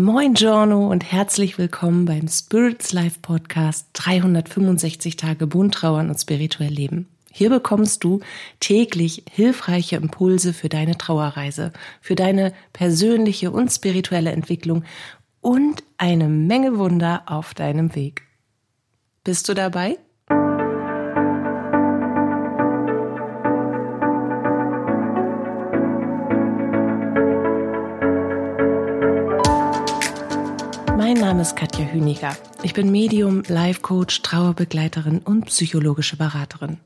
Moin Giorno und herzlich willkommen beim Spirits Life Podcast 365 Tage bunt trauern und spirituell leben. Hier bekommst du täglich hilfreiche Impulse für deine Trauerreise, für deine persönliche und spirituelle Entwicklung und eine Menge Wunder auf deinem Weg. Bist du dabei? Name ist Katja Hüniger. Ich bin Medium, Life Coach, Trauerbegleiterin und psychologische Beraterin.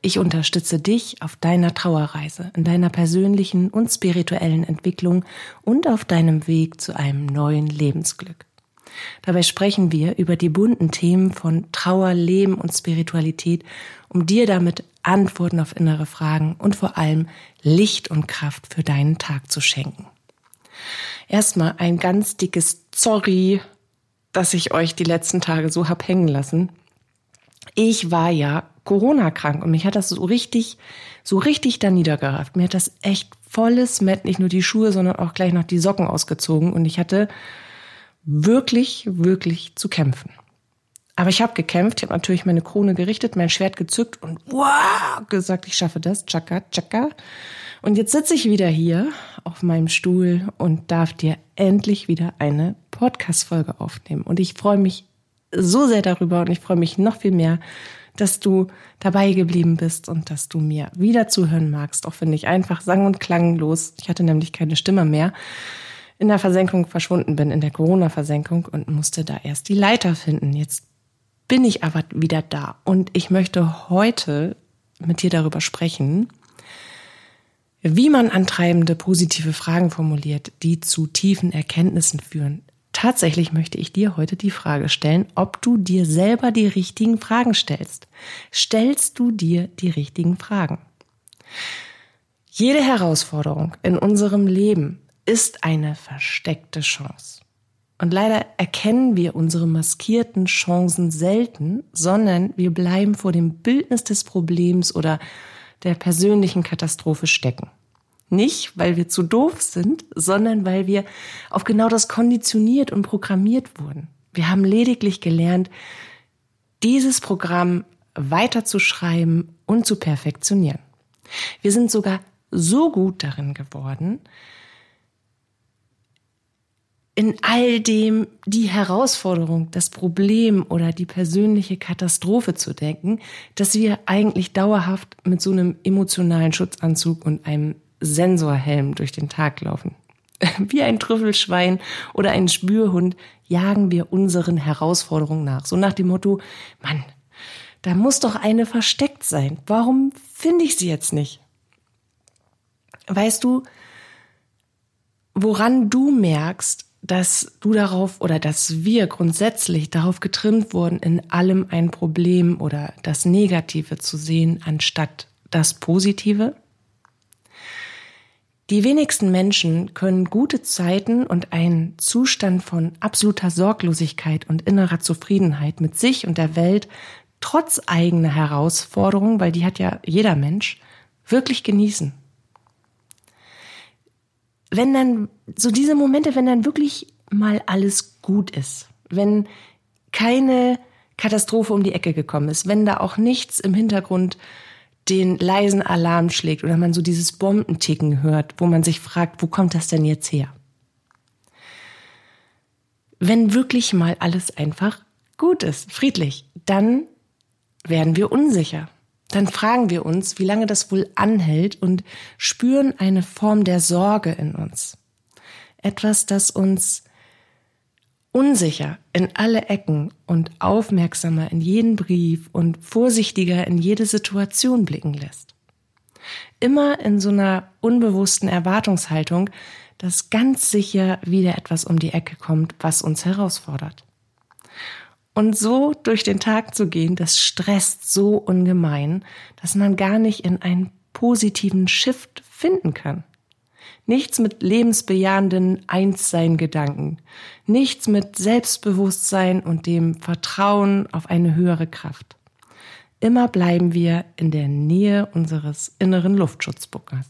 Ich unterstütze dich auf deiner Trauerreise, in deiner persönlichen und spirituellen Entwicklung und auf deinem Weg zu einem neuen Lebensglück. Dabei sprechen wir über die bunten Themen von Trauer, Leben und Spiritualität, um dir damit Antworten auf innere Fragen und vor allem Licht und Kraft für deinen Tag zu schenken. Erstmal ein ganz dickes Sorry, dass ich euch die letzten Tage so hab hängen lassen. Ich war ja Corona-krank und mich hat das so richtig, so richtig da niedergerafft. Mir hat das echt volles Met, nicht nur die Schuhe, sondern auch gleich noch die Socken ausgezogen und ich hatte wirklich, wirklich zu kämpfen. Aber ich habe gekämpft, ich habe natürlich meine Krone gerichtet, mein Schwert gezückt und wow, gesagt, ich schaffe das, tschakka, tschakka. Und jetzt sitze ich wieder hier auf meinem Stuhl und darf dir endlich wieder eine Podcast-Folge aufnehmen. Und ich freue mich so sehr darüber und ich freue mich noch viel mehr, dass du dabei geblieben bist und dass du mir wieder zuhören magst, auch wenn ich einfach sang- und klanglos, ich hatte nämlich keine Stimme mehr, in der Versenkung verschwunden bin, in der Corona-Versenkung und musste da erst die Leiter finden. Jetzt bin ich aber wieder da und ich möchte heute mit dir darüber sprechen, wie man antreibende positive Fragen formuliert, die zu tiefen Erkenntnissen führen. Tatsächlich möchte ich dir heute die Frage stellen, ob du dir selber die richtigen Fragen stellst. Stellst du dir die richtigen Fragen? Jede Herausforderung in unserem Leben ist eine versteckte Chance. Und leider erkennen wir unsere maskierten Chancen selten, sondern wir bleiben vor dem Bildnis des Problems oder der persönlichen Katastrophe stecken. Nicht, weil wir zu doof sind, sondern weil wir auf genau das konditioniert und programmiert wurden. Wir haben lediglich gelernt, dieses Programm weiterzuschreiben und zu perfektionieren. Wir sind sogar so gut darin geworden, in all dem die Herausforderung, das Problem oder die persönliche Katastrophe zu denken, dass wir eigentlich dauerhaft mit so einem emotionalen Schutzanzug und einem Sensorhelm durch den Tag laufen. Wie ein Trüffelschwein oder ein Spürhund jagen wir unseren Herausforderungen nach. So nach dem Motto, Mann, da muss doch eine versteckt sein. Warum finde ich sie jetzt nicht? Weißt du, woran du merkst, dass du darauf oder dass wir grundsätzlich darauf getrimmt wurden, in allem ein Problem oder das Negative zu sehen, anstatt das Positive? Die wenigsten Menschen können gute Zeiten und einen Zustand von absoluter Sorglosigkeit und innerer Zufriedenheit mit sich und der Welt trotz eigener Herausforderungen, weil die hat ja jeder Mensch, wirklich genießen wenn dann so diese Momente, wenn dann wirklich mal alles gut ist, wenn keine Katastrophe um die Ecke gekommen ist, wenn da auch nichts im Hintergrund den leisen Alarm schlägt oder man so dieses Bombenticken hört, wo man sich fragt, wo kommt das denn jetzt her? Wenn wirklich mal alles einfach gut ist, friedlich, dann werden wir unsicher dann fragen wir uns, wie lange das wohl anhält und spüren eine Form der Sorge in uns. Etwas, das uns unsicher in alle Ecken und aufmerksamer in jeden Brief und vorsichtiger in jede Situation blicken lässt. Immer in so einer unbewussten Erwartungshaltung, dass ganz sicher wieder etwas um die Ecke kommt, was uns herausfordert. Und so durch den Tag zu gehen, das stresst so ungemein, dass man gar nicht in einen positiven Shift finden kann. Nichts mit lebensbejahenden Einssein-Gedanken. Nichts mit Selbstbewusstsein und dem Vertrauen auf eine höhere Kraft. Immer bleiben wir in der Nähe unseres inneren Luftschutzbunkers.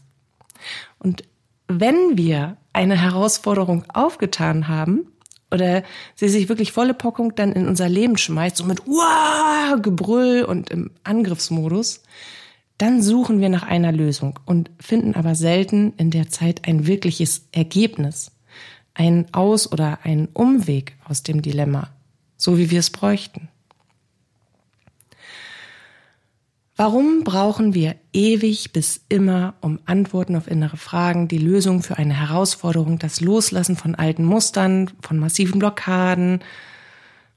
Und wenn wir eine Herausforderung aufgetan haben, oder sie sich wirklich volle Pockung dann in unser Leben schmeißt, so mit Uah! Gebrüll und im Angriffsmodus, dann suchen wir nach einer Lösung und finden aber selten in der Zeit ein wirkliches Ergebnis, einen Aus- oder einen Umweg aus dem Dilemma, so wie wir es bräuchten. Warum brauchen wir ewig bis immer, um Antworten auf innere Fragen, die Lösung für eine Herausforderung, das Loslassen von alten Mustern, von massiven Blockaden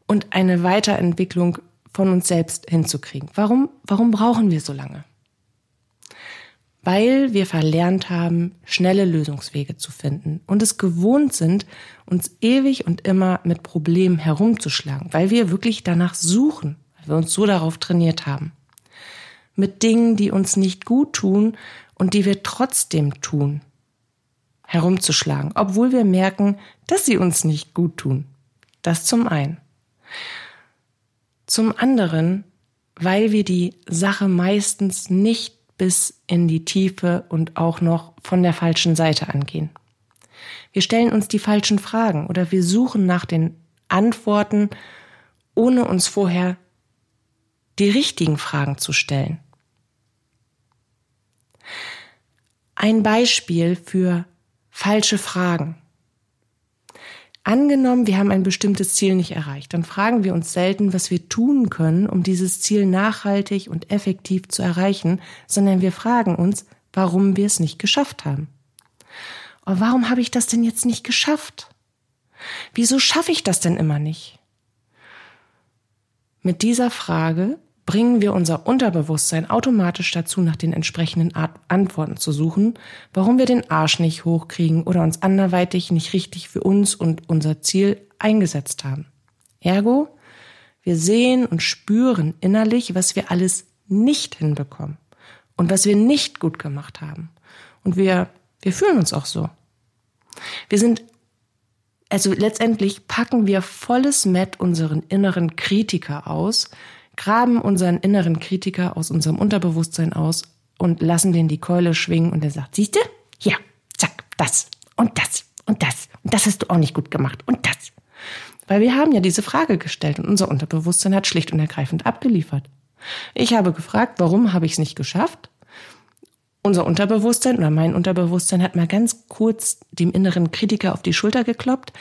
und eine Weiterentwicklung von uns selbst hinzukriegen? Warum, warum brauchen wir so lange? Weil wir verlernt haben, schnelle Lösungswege zu finden und es gewohnt sind, uns ewig und immer mit Problemen herumzuschlagen, weil wir wirklich danach suchen, weil wir uns so darauf trainiert haben mit Dingen, die uns nicht gut tun und die wir trotzdem tun, herumzuschlagen, obwohl wir merken, dass sie uns nicht gut tun. Das zum einen. Zum anderen, weil wir die Sache meistens nicht bis in die Tiefe und auch noch von der falschen Seite angehen. Wir stellen uns die falschen Fragen oder wir suchen nach den Antworten, ohne uns vorher die richtigen Fragen zu stellen. Ein Beispiel für falsche Fragen. Angenommen, wir haben ein bestimmtes Ziel nicht erreicht, dann fragen wir uns selten, was wir tun können, um dieses Ziel nachhaltig und effektiv zu erreichen, sondern wir fragen uns, warum wir es nicht geschafft haben. Oh, warum habe ich das denn jetzt nicht geschafft? Wieso schaffe ich das denn immer nicht? Mit dieser Frage bringen wir unser Unterbewusstsein automatisch dazu, nach den entsprechenden Antworten zu suchen, warum wir den Arsch nicht hochkriegen oder uns anderweitig nicht richtig für uns und unser Ziel eingesetzt haben. Ergo, wir sehen und spüren innerlich, was wir alles nicht hinbekommen und was wir nicht gut gemacht haben. Und wir, wir fühlen uns auch so. Wir sind also letztendlich packen wir volles Met unseren inneren Kritiker aus, graben unseren inneren Kritiker aus unserem Unterbewusstsein aus und lassen den die Keule schwingen und der sagt, siehste, ja, zack, das und das und das und das hast du auch nicht gut gemacht und das. Weil wir haben ja diese Frage gestellt und unser Unterbewusstsein hat schlicht und ergreifend abgeliefert. Ich habe gefragt, warum habe ich es nicht geschafft? Unser Unterbewusstsein oder mein Unterbewusstsein hat mal ganz kurz dem inneren Kritiker auf die Schulter gekloppt.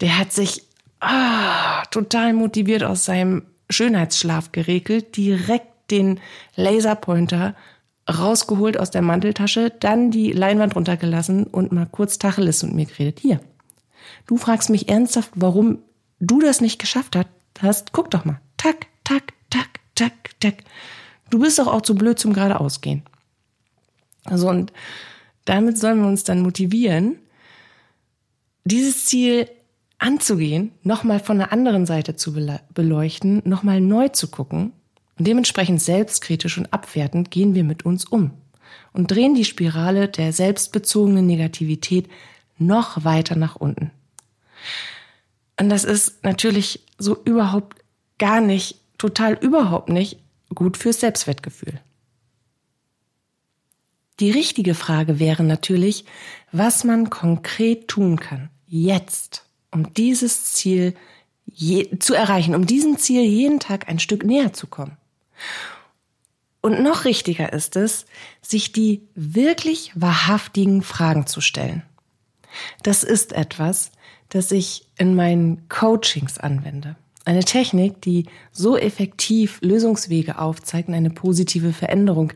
Der hat sich ah, total motiviert aus seinem Schönheitsschlaf geregelt, direkt den Laserpointer rausgeholt aus der Manteltasche, dann die Leinwand runtergelassen und mal kurz Tacheles mit mir geredet. Hier, du fragst mich ernsthaft, warum du das nicht geschafft hast. Guck doch mal. Tack, tack, tack, tack, tack. Du bist doch auch zu blöd zum geradeausgehen. Also und damit sollen wir uns dann motivieren, dieses Ziel anzugehen, nochmal von der anderen Seite zu beleuchten, nochmal neu zu gucken und dementsprechend selbstkritisch und abwertend gehen wir mit uns um und drehen die Spirale der selbstbezogenen Negativität noch weiter nach unten. Und das ist natürlich so überhaupt gar nicht, total überhaupt nicht gut fürs Selbstwertgefühl. Die richtige Frage wäre natürlich, was man konkret tun kann, jetzt, um dieses Ziel je, zu erreichen, um diesem Ziel jeden Tag ein Stück näher zu kommen. Und noch richtiger ist es, sich die wirklich wahrhaftigen Fragen zu stellen. Das ist etwas, das ich in meinen Coachings anwende. Eine Technik, die so effektiv Lösungswege aufzeigt und eine positive Veränderung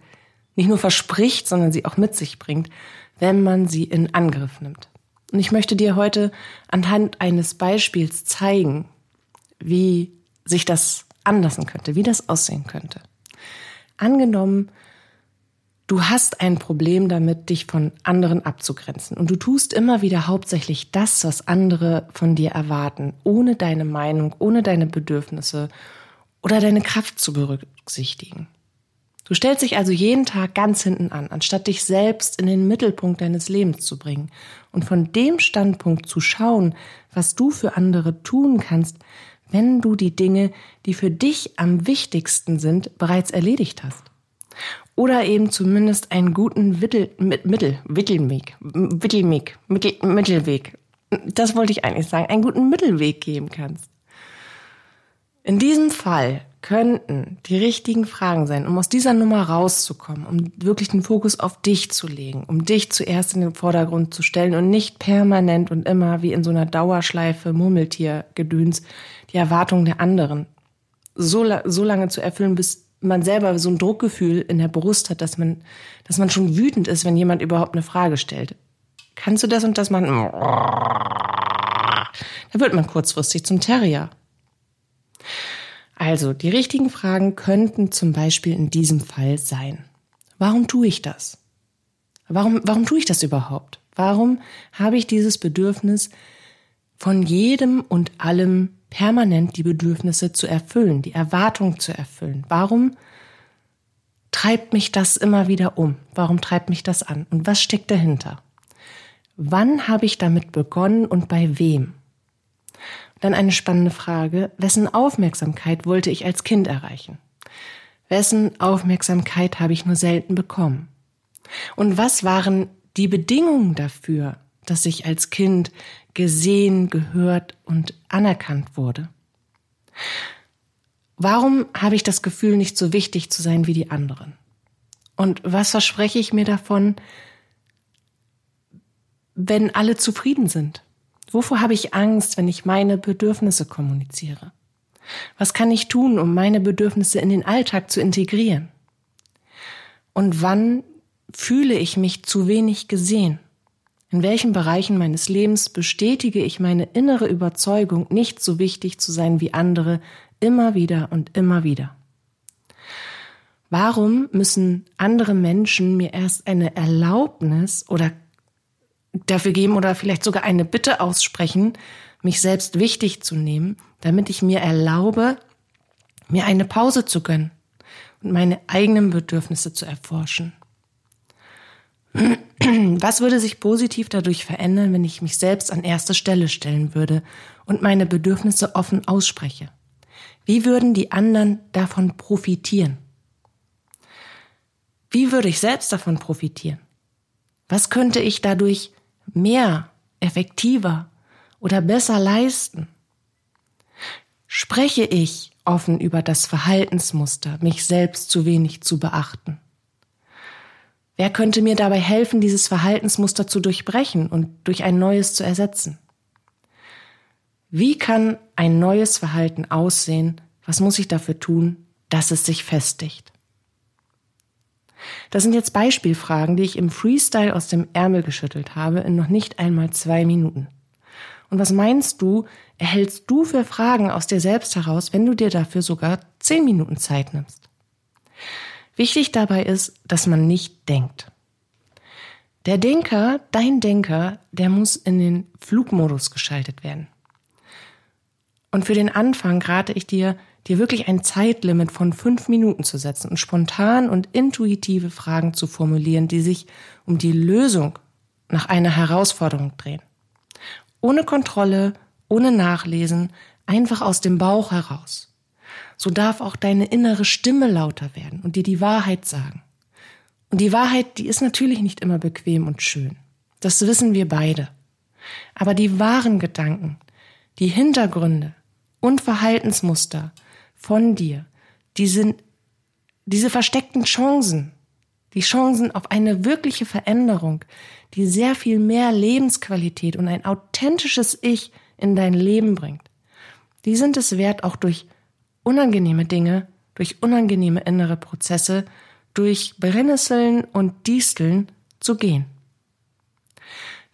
nicht nur verspricht, sondern sie auch mit sich bringt, wenn man sie in Angriff nimmt. Und ich möchte dir heute anhand eines Beispiels zeigen, wie sich das anlassen könnte, wie das aussehen könnte. Angenommen, du hast ein Problem damit, dich von anderen abzugrenzen und du tust immer wieder hauptsächlich das, was andere von dir erwarten, ohne deine Meinung, ohne deine Bedürfnisse oder deine Kraft zu berücksichtigen. Du stellst dich also jeden Tag ganz hinten an, anstatt dich selbst in den Mittelpunkt deines Lebens zu bringen und von dem Standpunkt zu schauen, was du für andere tun kannst, wenn du die Dinge, die für dich am wichtigsten sind, bereits erledigt hast. Oder eben zumindest einen guten Mittel, Mittel, Mittelweg, Mittelweg, Mittel, Mittelweg das wollte ich eigentlich sagen, einen guten Mittelweg geben kannst. In diesem Fall könnten die richtigen Fragen sein, um aus dieser Nummer rauszukommen, um wirklich den Fokus auf dich zu legen, um dich zuerst in den Vordergrund zu stellen und nicht permanent und immer wie in so einer Dauerschleife Murmeltiergedöns die Erwartungen der anderen so, so lange zu erfüllen, bis man selber so ein Druckgefühl in der Brust hat, dass man, dass man schon wütend ist, wenn jemand überhaupt eine Frage stellt. Kannst du das und das machen? Da wird man kurzfristig zum Terrier. Also, die richtigen Fragen könnten zum Beispiel in diesem Fall sein. Warum tue ich das? Warum, warum tue ich das überhaupt? Warum habe ich dieses Bedürfnis, von jedem und allem permanent die Bedürfnisse zu erfüllen, die Erwartung zu erfüllen? Warum treibt mich das immer wieder um? Warum treibt mich das an? Und was steckt dahinter? Wann habe ich damit begonnen und bei wem? Dann eine spannende Frage. Wessen Aufmerksamkeit wollte ich als Kind erreichen? Wessen Aufmerksamkeit habe ich nur selten bekommen? Und was waren die Bedingungen dafür, dass ich als Kind gesehen, gehört und anerkannt wurde? Warum habe ich das Gefühl, nicht so wichtig zu sein wie die anderen? Und was verspreche ich mir davon, wenn alle zufrieden sind? Wovor habe ich Angst, wenn ich meine Bedürfnisse kommuniziere? Was kann ich tun, um meine Bedürfnisse in den Alltag zu integrieren? Und wann fühle ich mich zu wenig gesehen? In welchen Bereichen meines Lebens bestätige ich meine innere Überzeugung, nicht so wichtig zu sein wie andere, immer wieder und immer wieder? Warum müssen andere Menschen mir erst eine Erlaubnis oder dafür geben oder vielleicht sogar eine Bitte aussprechen, mich selbst wichtig zu nehmen, damit ich mir erlaube, mir eine Pause zu gönnen und meine eigenen Bedürfnisse zu erforschen. Was würde sich positiv dadurch verändern, wenn ich mich selbst an erste Stelle stellen würde und meine Bedürfnisse offen ausspreche? Wie würden die anderen davon profitieren? Wie würde ich selbst davon profitieren? Was könnte ich dadurch mehr, effektiver oder besser leisten? Spreche ich offen über das Verhaltensmuster, mich selbst zu wenig zu beachten? Wer könnte mir dabei helfen, dieses Verhaltensmuster zu durchbrechen und durch ein neues zu ersetzen? Wie kann ein neues Verhalten aussehen? Was muss ich dafür tun, dass es sich festigt? Das sind jetzt Beispielfragen, die ich im Freestyle aus dem Ärmel geschüttelt habe in noch nicht einmal zwei Minuten. Und was meinst du, erhältst du für Fragen aus dir selbst heraus, wenn du dir dafür sogar zehn Minuten Zeit nimmst? Wichtig dabei ist, dass man nicht denkt. Der Denker, dein Denker, der muss in den Flugmodus geschaltet werden. Und für den Anfang rate ich dir, dir wirklich ein Zeitlimit von fünf Minuten zu setzen und spontan und intuitive Fragen zu formulieren, die sich um die Lösung nach einer Herausforderung drehen. Ohne Kontrolle, ohne Nachlesen, einfach aus dem Bauch heraus. So darf auch deine innere Stimme lauter werden und dir die Wahrheit sagen. Und die Wahrheit, die ist natürlich nicht immer bequem und schön. Das wissen wir beide. Aber die wahren Gedanken, die Hintergründe und Verhaltensmuster, von dir. Die sind diese versteckten Chancen, die Chancen auf eine wirkliche Veränderung, die sehr viel mehr Lebensqualität und ein authentisches Ich in dein Leben bringt. Die sind es wert, auch durch unangenehme Dinge, durch unangenehme innere Prozesse, durch Brennnesseln und Disteln zu gehen.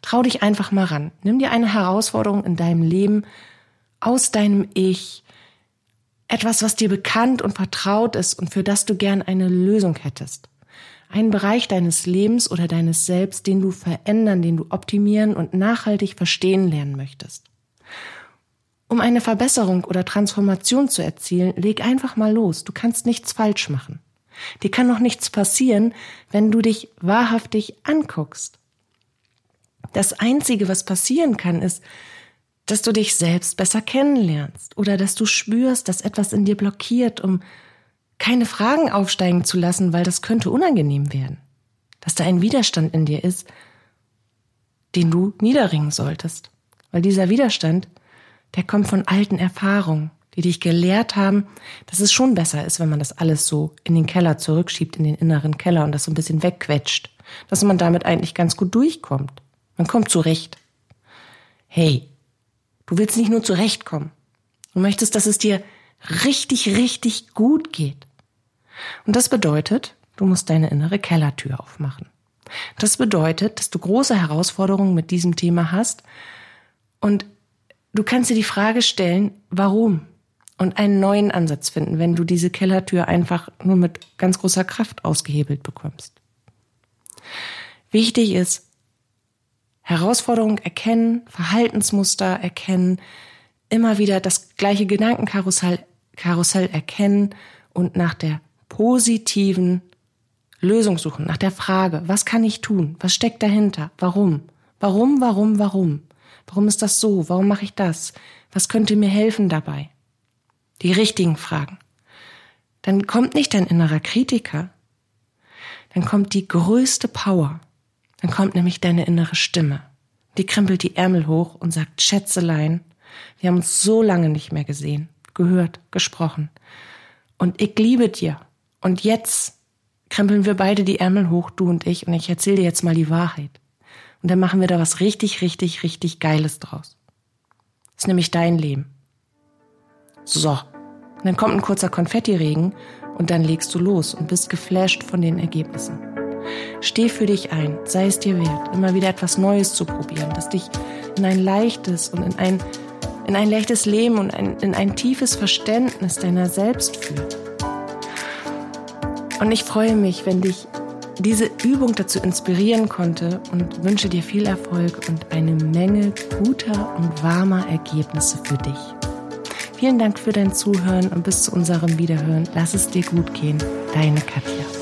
Trau dich einfach mal ran. Nimm dir eine Herausforderung in deinem Leben aus deinem Ich, etwas, was dir bekannt und vertraut ist und für das du gern eine Lösung hättest. Ein Bereich deines Lebens oder deines Selbst, den du verändern, den du optimieren und nachhaltig verstehen lernen möchtest. Um eine Verbesserung oder Transformation zu erzielen, leg einfach mal los. Du kannst nichts falsch machen. Dir kann noch nichts passieren, wenn du dich wahrhaftig anguckst. Das Einzige, was passieren kann, ist, dass du dich selbst besser kennenlernst oder dass du spürst, dass etwas in dir blockiert, um keine Fragen aufsteigen zu lassen, weil das könnte unangenehm werden. Dass da ein Widerstand in dir ist, den du niederringen solltest. Weil dieser Widerstand, der kommt von alten Erfahrungen, die dich gelehrt haben, dass es schon besser ist, wenn man das alles so in den Keller zurückschiebt, in den inneren Keller und das so ein bisschen wegquetscht, dass man damit eigentlich ganz gut durchkommt. Man kommt zurecht. Hey, du willst nicht nur zurechtkommen. Du möchtest, dass es dir richtig, richtig gut geht. Und das bedeutet, du musst deine innere Kellertür aufmachen. Das bedeutet, dass du große Herausforderungen mit diesem Thema hast und du kannst dir die Frage stellen, warum? Und einen neuen Ansatz finden, wenn du diese Kellertür einfach nur mit ganz großer Kraft ausgehebelt bekommst. Wichtig ist, Herausforderungen erkennen, Verhaltensmuster erkennen, immer wieder das gleiche Gedankenkarussell Karussell erkennen und nach der positiven Lösung suchen, nach der Frage, was kann ich tun? Was steckt dahinter? Warum? Warum, warum, warum? Warum ist das so? Warum mache ich das? Was könnte mir helfen dabei? Die richtigen Fragen. Dann kommt nicht dein innerer Kritiker, dann kommt die größte Power. Dann kommt nämlich deine innere Stimme. Die krempelt die Ärmel hoch und sagt, Schätzelein, wir haben uns so lange nicht mehr gesehen, gehört, gesprochen. Und ich liebe dir. Und jetzt krempeln wir beide die Ärmel hoch, du und ich, und ich erzähle dir jetzt mal die Wahrheit. Und dann machen wir da was richtig, richtig, richtig Geiles draus. Das ist nämlich dein Leben. So. Und dann kommt ein kurzer Konfettiregen und dann legst du los und bist geflasht von den Ergebnissen. Steh für dich ein, sei es dir wert, immer wieder etwas Neues zu probieren, das dich in ein leichtes und in ein, in ein leichtes Leben und ein, in ein tiefes Verständnis deiner selbst führt. Und ich freue mich, wenn dich diese Übung dazu inspirieren konnte und wünsche dir viel Erfolg und eine Menge guter und warmer Ergebnisse für dich. Vielen Dank für dein Zuhören und bis zu unserem Wiederhören. Lass es dir gut gehen. Deine Katja.